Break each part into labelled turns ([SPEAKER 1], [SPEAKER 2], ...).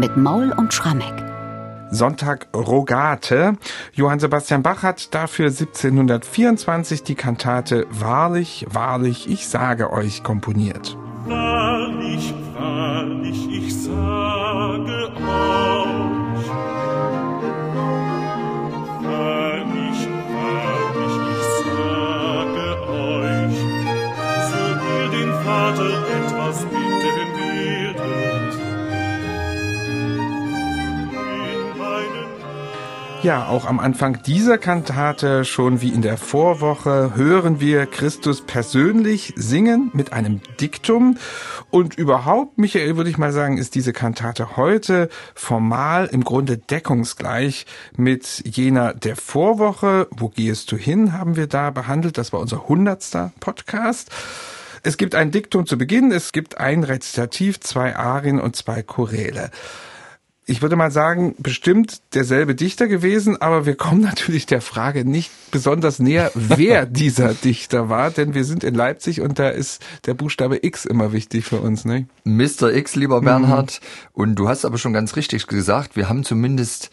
[SPEAKER 1] mit Maul und Schrammeck.
[SPEAKER 2] Sonntag Rogate. Johann Sebastian Bach hat dafür 1724 die Kantate Wahrlich, wahrlich, ich sage euch komponiert.
[SPEAKER 3] Wahrlich, wahrlich, ich sage euch. Wahrlich, wahrlich, ich sage euch. So ihr den Vater etwas
[SPEAKER 2] Ja, auch am Anfang dieser Kantate, schon wie in der Vorwoche, hören wir Christus persönlich singen mit einem Diktum. Und überhaupt, Michael, würde ich mal sagen, ist diese Kantate heute formal im Grunde deckungsgleich mit jener der Vorwoche. Wo gehst du hin, haben wir da behandelt. Das war unser hundertster Podcast. Es gibt ein Diktum zu Beginn, es gibt ein Rezitativ, zwei Arien und zwei Choräle ich würde mal sagen, bestimmt derselbe Dichter gewesen, aber wir kommen natürlich der Frage nicht besonders näher, wer dieser Dichter war, denn wir sind in Leipzig und da ist der Buchstabe X immer wichtig für uns, ne?
[SPEAKER 4] Mr. X, lieber Bernhard. Und du hast aber schon ganz richtig gesagt, wir haben zumindest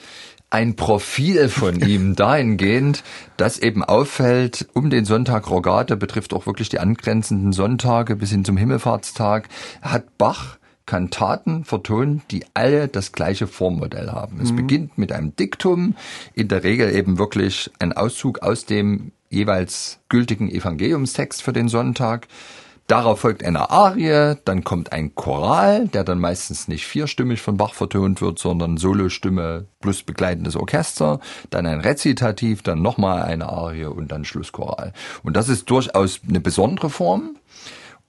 [SPEAKER 4] ein Profil von ihm dahingehend, das eben auffällt, um den Sonntag Rogate betrifft auch wirklich die angrenzenden Sonntage bis hin zum Himmelfahrtstag, hat Bach Kantaten vertont, die alle das gleiche Formmodell haben. Es beginnt mit einem Diktum, in der Regel eben wirklich ein Auszug aus dem jeweils gültigen Evangeliumstext für den Sonntag. Darauf folgt eine Arie, dann kommt ein Choral, der dann meistens nicht vierstimmig von Bach vertont wird, sondern Solostimme plus begleitendes Orchester, dann ein Rezitativ, dann nochmal eine Arie und dann Schlusschoral. Und das ist durchaus eine besondere Form.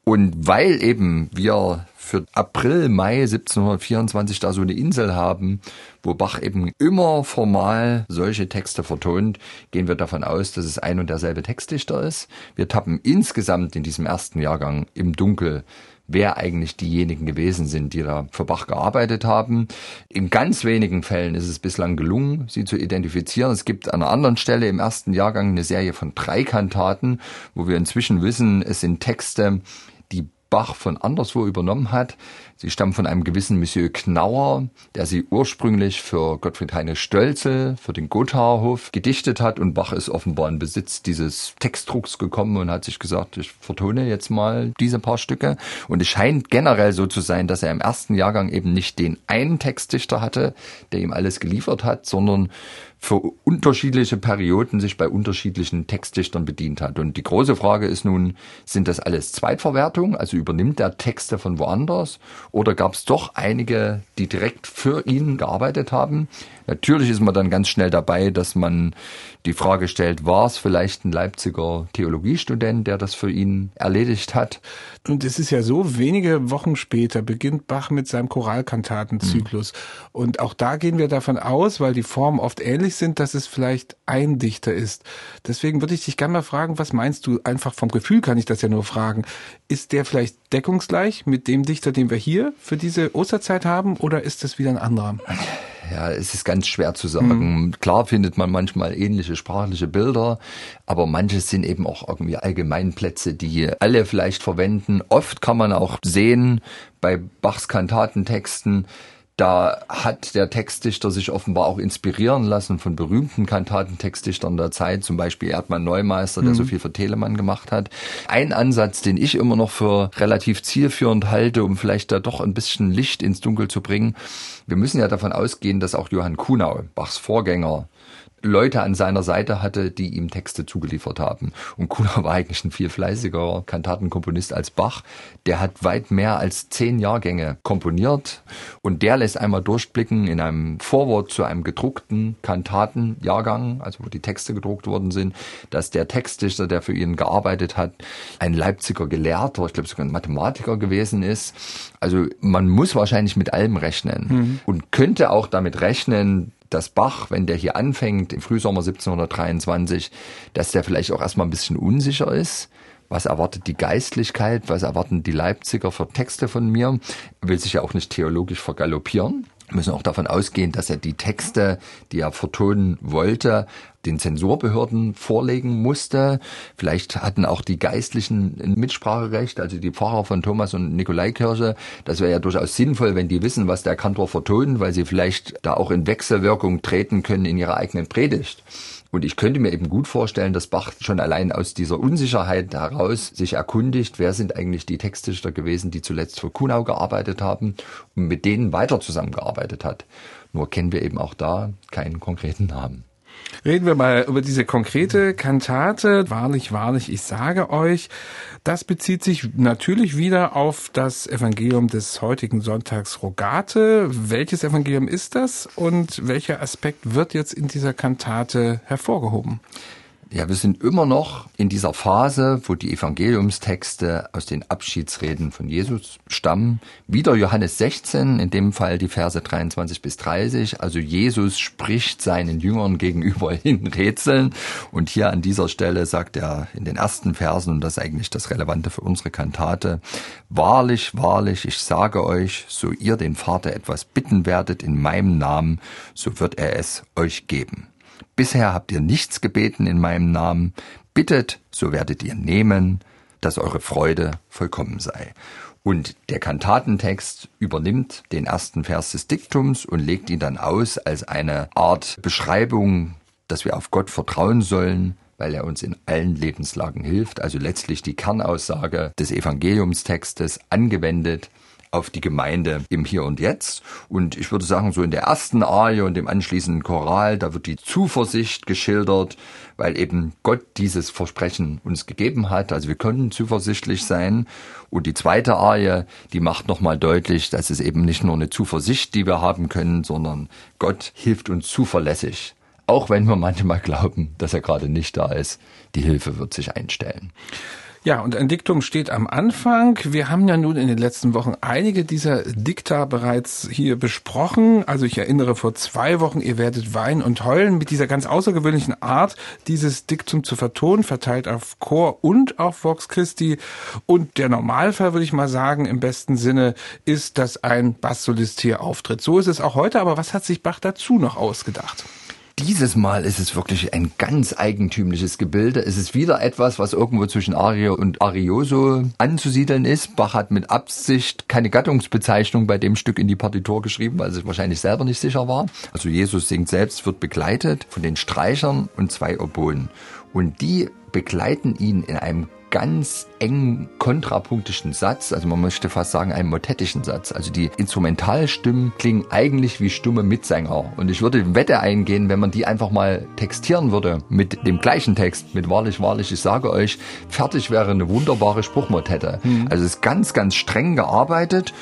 [SPEAKER 4] Und weil eben wir für April, Mai 1724 da so eine Insel haben, wo Bach eben immer formal solche Texte vertont, gehen wir davon aus, dass es ein und derselbe Textdichter ist. Wir tappen insgesamt in diesem ersten Jahrgang im Dunkel wer eigentlich diejenigen gewesen sind, die da für Bach gearbeitet haben. In ganz wenigen Fällen ist es bislang gelungen, sie zu identifizieren. Es gibt an einer anderen Stelle im ersten Jahrgang eine Serie von drei Kantaten, wo wir inzwischen wissen, es sind Texte, Bach von anderswo übernommen hat. Sie stammen von einem gewissen Monsieur Knauer, der sie ursprünglich für Gottfried Heinrich Stölzel, für den Gothaerhof gedichtet hat und Bach ist offenbar in Besitz dieses Textdrucks gekommen und hat sich gesagt, ich vertone jetzt mal diese paar Stücke. Und es scheint generell so zu sein, dass er im ersten Jahrgang eben nicht den einen Textdichter hatte, der ihm alles geliefert hat, sondern für unterschiedliche Perioden sich bei unterschiedlichen Textdichtern bedient hat. Und die große Frage ist nun, sind das alles Zweitverwertungen, also übernimmt er Texte von woanders oder gab es doch einige, die direkt für ihn gearbeitet haben? Natürlich ist man dann ganz schnell dabei, dass man die Frage stellt, war es vielleicht ein Leipziger Theologiestudent, der das für ihn erledigt hat?
[SPEAKER 2] Und es ist ja so, wenige Wochen später beginnt Bach mit seinem Choralkantatenzyklus. Und auch da gehen wir davon aus, weil die Formen oft ähnlich sind, dass es vielleicht ein Dichter ist. Deswegen würde ich dich gerne mal fragen, was meinst du? Einfach vom Gefühl kann ich das ja nur fragen. Ist der vielleicht deckungsgleich mit dem Dichter, den wir hier für diese Osterzeit haben, oder ist das wieder ein anderer?
[SPEAKER 4] Ja, es ist ganz schwer zu sagen. Klar findet man manchmal ähnliche sprachliche Bilder, aber manches sind eben auch irgendwie Allgemeinplätze, die alle vielleicht verwenden. Oft kann man auch sehen bei Bachs Kantatentexten, da hat der Textdichter sich offenbar auch inspirieren lassen von berühmten Kantatentextdichtern der Zeit, zum Beispiel Erdmann Neumeister, der so viel für Telemann gemacht hat. Ein Ansatz, den ich immer noch für relativ zielführend halte, um vielleicht da doch ein bisschen Licht ins Dunkel zu bringen. Wir müssen ja davon ausgehen, dass auch Johann Kuhnau, Bachs Vorgänger, Leute an seiner Seite hatte, die ihm Texte zugeliefert haben. Und Kuhnau war eigentlich ein viel fleißigerer Kantatenkomponist als Bach. Der hat weit mehr als zehn Jahrgänge komponiert und der lässt einmal durchblicken in einem Vorwort zu einem gedruckten Kantatenjahrgang, also wo die Texte gedruckt worden sind, dass der Textdichter, der für ihn gearbeitet hat, ein Leipziger Gelehrter, ich glaube sogar ein Mathematiker gewesen ist. Also man muss wahrscheinlich mit allem rechnen und könnte auch damit rechnen, dass Bach, wenn der hier anfängt, im Frühsommer 1723, dass der vielleicht auch erstmal ein bisschen unsicher ist. Was erwartet die Geistlichkeit? Was erwarten die Leipziger für Texte von mir? Will sich ja auch nicht theologisch vergaloppieren. Müssen auch davon ausgehen, dass er die Texte, die er vertonen wollte, den Zensurbehörden vorlegen musste. Vielleicht hatten auch die Geistlichen ein Mitspracherecht, also die Pfarrer von Thomas und Nikolaikirche. Das wäre ja durchaus sinnvoll, wenn die wissen, was der Kantor vertont, weil sie vielleicht da auch in Wechselwirkung treten können in ihrer eigenen Predigt. Und ich könnte mir eben gut vorstellen, dass Bach schon allein aus dieser Unsicherheit heraus sich erkundigt, wer sind eigentlich die Textdichter gewesen, die zuletzt für Kuhnau gearbeitet haben und mit denen weiter zusammengearbeitet hat. Nur kennen wir eben auch da keinen konkreten Namen.
[SPEAKER 2] Reden wir mal über diese konkrete Kantate. Wahrlich, wahrlich, ich sage euch. Das bezieht sich natürlich wieder auf das Evangelium des heutigen Sonntags Rogate. Welches Evangelium ist das und welcher Aspekt wird jetzt in dieser Kantate hervorgehoben?
[SPEAKER 4] Ja, wir sind immer noch in dieser Phase, wo die Evangeliumstexte aus den Abschiedsreden von Jesus stammen. Wieder Johannes 16, in dem Fall die Verse 23 bis 30. Also Jesus spricht seinen Jüngern gegenüber in Rätseln. Und hier an dieser Stelle sagt er in den ersten Versen, und das ist eigentlich das Relevante für unsere Kantate, Wahrlich, wahrlich, ich sage euch, so ihr den Vater etwas bitten werdet in meinem Namen, so wird er es euch geben. Bisher habt ihr nichts gebeten in meinem Namen. Bittet, so werdet ihr nehmen, dass eure Freude vollkommen sei. Und der Kantatentext übernimmt den ersten Vers des Diktums und legt ihn dann aus als eine Art Beschreibung, dass wir auf Gott vertrauen sollen, weil er uns in allen Lebenslagen hilft. Also letztlich die Kernaussage des Evangeliumstextes angewendet auf die Gemeinde im Hier und Jetzt. Und ich würde sagen, so in der ersten Arie und dem anschließenden Choral, da wird die Zuversicht geschildert, weil eben Gott dieses Versprechen uns gegeben hat. Also wir können zuversichtlich sein. Und die zweite Arie, die macht nochmal deutlich, dass es eben nicht nur eine Zuversicht, die wir haben können, sondern Gott hilft uns zuverlässig. Auch wenn wir manchmal glauben, dass er gerade nicht da ist, die Hilfe wird sich einstellen.
[SPEAKER 2] Ja, und ein Diktum steht am Anfang. Wir haben ja nun in den letzten Wochen einige dieser Dikta bereits hier besprochen. Also ich erinnere vor zwei Wochen, ihr werdet weinen und heulen mit dieser ganz außergewöhnlichen Art, dieses Diktum zu vertonen, verteilt auf Chor und auf Vox Christi. Und der Normalfall, würde ich mal sagen, im besten Sinne, ist, dass ein Basssolist hier auftritt. So ist es auch heute, aber was hat sich Bach dazu noch ausgedacht?
[SPEAKER 4] Dieses Mal ist es wirklich ein ganz eigentümliches Gebilde. Es ist wieder etwas, was irgendwo zwischen Ario und Arioso anzusiedeln ist. Bach hat mit Absicht keine Gattungsbezeichnung bei dem Stück in die Partitur geschrieben, weil sich wahrscheinlich selber nicht sicher war. Also Jesus singt selbst, wird begleitet von den Streichern und zwei Oboen. Und die begleiten ihn in einem ganz engen kontrapunktischen Satz, also man möchte fast sagen einen motettischen Satz. Also die Instrumentalstimmen klingen eigentlich wie stumme Mitsänger. Und ich würde Wette eingehen, wenn man die einfach mal textieren würde mit dem gleichen Text, mit wahrlich, wahrlich, ich sage euch, fertig wäre eine wunderbare Spruchmotette. Mhm. Also es ist ganz, ganz streng gearbeitet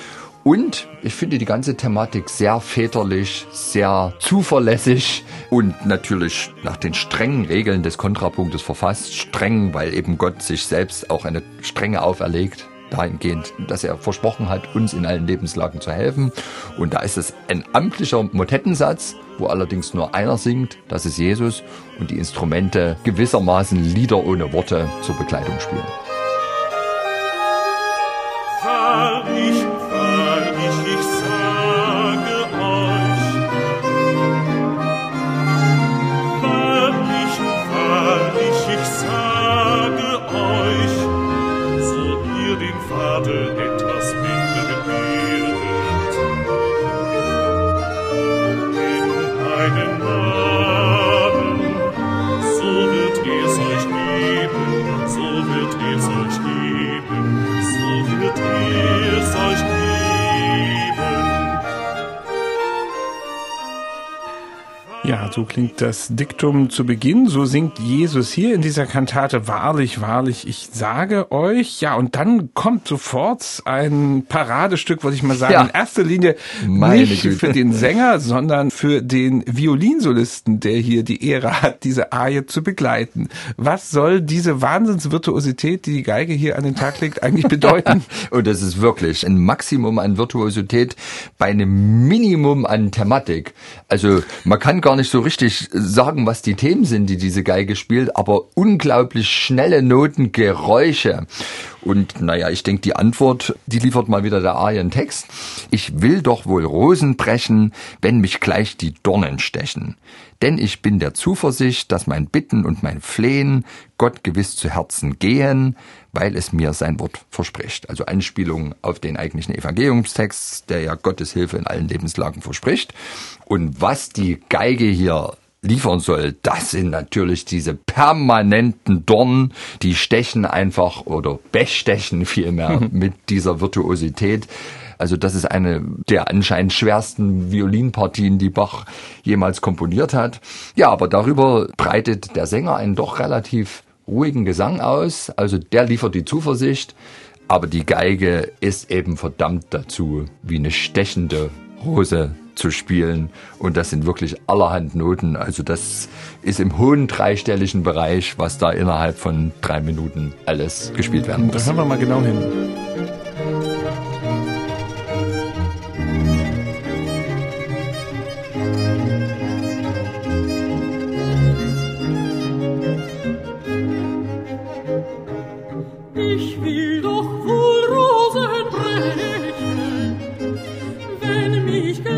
[SPEAKER 4] und ich finde die ganze Thematik sehr väterlich, sehr zuverlässig und natürlich nach den strengen Regeln des Kontrapunktes verfasst. Streng, weil eben Gott sich selbst auch eine Strenge auferlegt dahingehend, dass er versprochen hat, uns in allen Lebenslagen zu helfen. Und da ist es ein amtlicher Motettensatz, wo allerdings nur einer singt, das ist Jesus, und die Instrumente gewissermaßen Lieder ohne Worte zur Begleitung spielen.
[SPEAKER 3] lovet dir so.
[SPEAKER 2] Ja, so klingt das Diktum zu Beginn. So singt Jesus hier in dieser Kantate Wahrlich, wahrlich, ich sage euch. Ja, und dann kommt sofort ein Paradestück, würde ich mal sagen. Ja. In erster Linie Meine nicht Güte. für den Sänger, sondern für den Violinsolisten, der hier die Ehre hat, diese Arie zu begleiten. Was soll diese Wahnsinnsvirtuosität, die die Geige hier an den Tag legt, eigentlich bedeuten?
[SPEAKER 4] und das ist wirklich ein Maximum an Virtuosität bei einem Minimum an Thematik. Also man kann gar nicht so richtig sagen, was die Themen sind, die diese Geige spielt, aber unglaublich schnelle Noten, Geräusche. Und naja, ich denke, die Antwort, die liefert mal wieder der Arientext. Ich will doch wohl Rosen brechen, wenn mich gleich die Dornen stechen. Denn ich bin der Zuversicht, dass mein Bitten und mein Flehen Gott gewiss zu Herzen gehen, weil es mir sein Wort verspricht. Also Anspielung auf den eigentlichen Evangeliumstext, der ja Gottes Hilfe in allen Lebenslagen verspricht. Und was die Geige hier liefern soll, das sind natürlich diese permanenten Dornen, die stechen einfach oder bestechen vielmehr mit dieser Virtuosität. Also das ist eine der anscheinend schwersten Violinpartien, die Bach jemals komponiert hat. Ja, aber darüber breitet der Sänger einen doch relativ ruhigen Gesang aus. Also der liefert die Zuversicht. Aber die Geige ist eben verdammt dazu, wie eine stechende Rose zu spielen. Und das sind wirklich allerhand Noten. Also das ist im hohen dreistelligen Bereich, was da innerhalb von drei Minuten alles gespielt werden muss.
[SPEAKER 2] Da hören wir mal genau hin.
[SPEAKER 3] Mich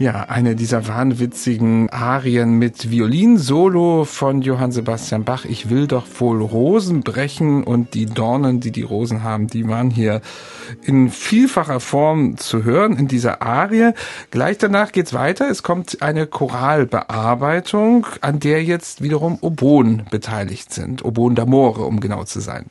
[SPEAKER 2] Ja, eine dieser wahnwitzigen Arien mit Violinsolo von Johann Sebastian Bach. Ich will doch wohl Rosen brechen und die Dornen, die die Rosen haben, die waren hier in vielfacher Form zu hören in dieser Arie. Gleich danach geht's weiter. Es kommt eine Choralbearbeitung, an der jetzt wiederum Oboen beteiligt sind. Oboen d'Amore, um genau zu sein.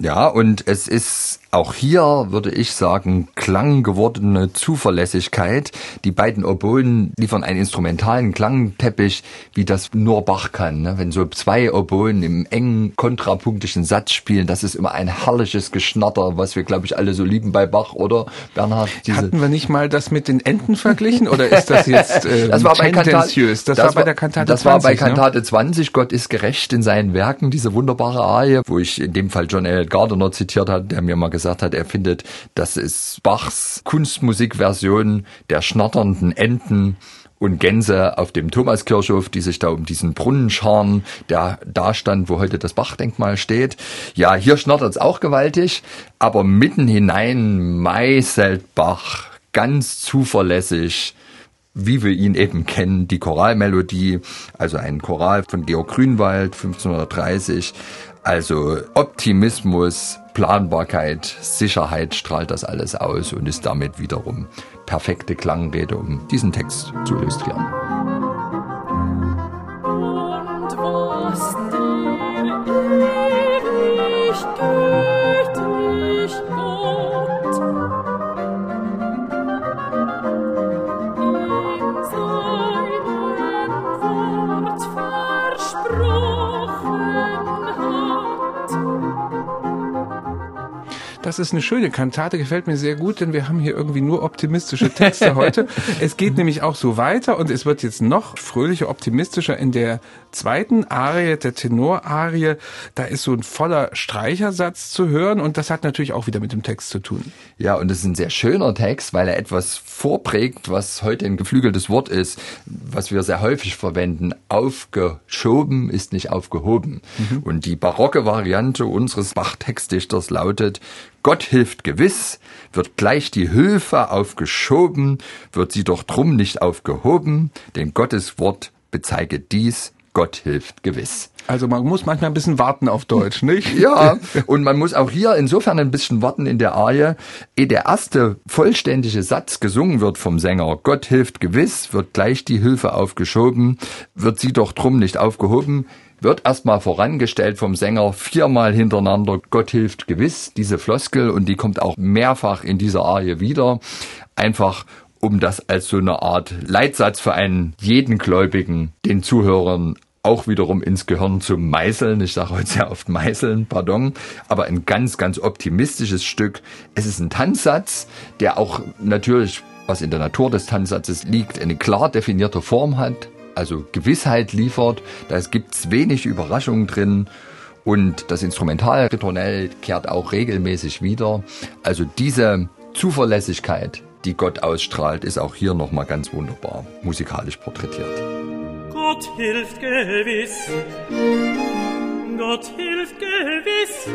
[SPEAKER 4] Ja, und es ist auch hier, würde ich sagen, klanggewordene Zuverlässigkeit. Die beiden Oboen liefern einen instrumentalen Klangteppich, wie das nur Bach kann. Ne? Wenn so zwei Oboen im engen, kontrapunktischen Satz spielen, das ist immer ein herrliches Geschnatter, was wir, glaube ich, alle so lieben bei Bach, oder Bernhard?
[SPEAKER 2] Hatten wir nicht mal das mit den Enten verglichen oder ist das jetzt äh,
[SPEAKER 4] das war bei Kantate,
[SPEAKER 2] tendenziös? Das, war bei der Kantate
[SPEAKER 4] Das
[SPEAKER 2] 20,
[SPEAKER 4] war bei
[SPEAKER 2] ne?
[SPEAKER 4] Kantate 20, Gott ist gerecht in seinen Werken, diese wunderbare Arie, wo ich in dem Fall John L. Gardner zitiert hat, der mir mal gesagt hat, er findet, das ist Bachs Kunstmusikversion der schnatternden Enten und Gänse auf dem Thomaskirchhof, die sich da um diesen Brunnen scharen, der da stand, wo heute das Bachdenkmal steht. Ja, hier schnattert es auch gewaltig, aber mitten hinein meißelt Bach ganz zuverlässig wie wir ihn eben kennen, die Choralmelodie, also ein Choral von Georg Grünwald 1530. Also Optimismus, Planbarkeit, Sicherheit strahlt das alles aus und ist damit wiederum perfekte Klangrede, um diesen Text zu illustrieren.
[SPEAKER 2] Das ist eine schöne Kantate, gefällt mir sehr gut, denn wir haben hier irgendwie nur optimistische Texte heute. Es geht nämlich auch so weiter und es wird jetzt noch fröhlicher, optimistischer in der zweiten Arie, der Tenorarie. Da ist so ein voller Streichersatz zu hören und das hat natürlich auch wieder mit dem Text zu tun.
[SPEAKER 4] Ja, und es ist ein sehr schöner Text, weil er etwas vorprägt, was heute ein geflügeltes Wort ist, was wir sehr häufig verwenden. Aufgeschoben ist nicht aufgehoben. Und die barocke Variante unseres Bachtextdichters lautet, Gott hilft gewiss, wird gleich die Hilfe aufgeschoben, wird sie doch drum nicht aufgehoben, denn Gottes Wort bezeige dies, Gott hilft gewiss.
[SPEAKER 2] Also man muss manchmal ein bisschen warten auf Deutsch, nicht?
[SPEAKER 4] Ja, und man muss auch hier insofern ein bisschen warten in der Arie, ehe der erste vollständige Satz gesungen wird vom Sänger. Gott hilft gewiss, wird gleich die Hilfe aufgeschoben, wird sie doch drum nicht aufgehoben. Wird erstmal vorangestellt vom Sänger viermal hintereinander. Gott hilft gewiss, diese Floskel und die kommt auch mehrfach in dieser Arie wieder. Einfach um das als so eine Art Leitsatz für einen jeden Gläubigen, den Zuhörern auch wiederum ins Gehirn zu meißeln. Ich sage heute sehr oft meißeln, pardon, aber ein ganz, ganz optimistisches Stück. Es ist ein Tanzsatz, der auch natürlich, was in der Natur des Tanzsatzes liegt, eine klar definierte Form hat, also Gewissheit liefert. Da gibt es wenig Überraschungen drin. Und das Instrumentalritornell kehrt auch regelmäßig wieder. Also diese Zuverlässigkeit, die Gott ausstrahlt, ist auch hier nochmal ganz wunderbar musikalisch porträtiert.
[SPEAKER 3] Gott hilft gewiss. Gott hilft gewiss.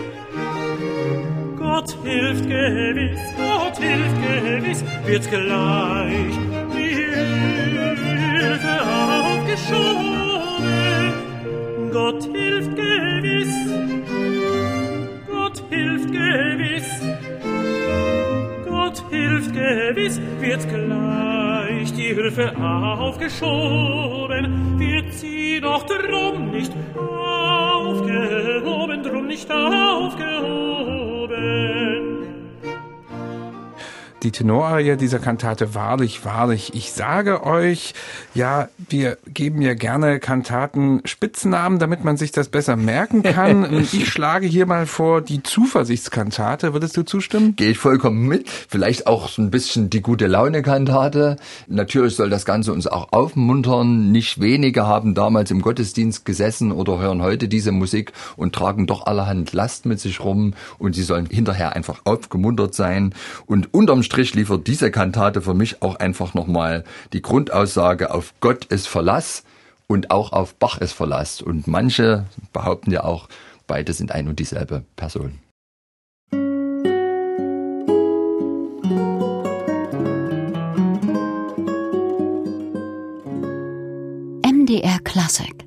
[SPEAKER 3] Gott hilft gewiss. Gott hilft gewiss. Wird gleich die Hilfe Gott hilft gewiss. Gott hilft gewiss. Gott hilft gewiss. Wird gleich die Hilfe aufgeschoben. Wird sie doch drum nicht aufgehoben, drum nicht aufgehoben.
[SPEAKER 2] Die Tenorarie dieser Kantate Wahrlich, wahrlich. Ich sage euch, ja, wir geben ja gerne Kantaten Spitznamen, damit man sich das besser merken kann. ich schlage hier mal vor die Zuversichtskantate. Würdest du zustimmen?
[SPEAKER 4] Gehe ich vollkommen mit. Vielleicht auch so ein bisschen die gute Laune-Kantate. Natürlich soll das Ganze uns auch aufmuntern. Nicht wenige haben damals im Gottesdienst gesessen oder hören heute diese Musik und tragen doch allerhand Last mit sich rum und sie sollen hinterher einfach aufgemuntert sein. Und unterm Strich liefert diese Kantate für mich auch einfach nochmal die Grundaussage auf Gott ist Verlass und auch auf Bach ist Verlass. Und manche behaupten ja auch, beide sind ein und dieselbe Person.
[SPEAKER 1] MDR Classic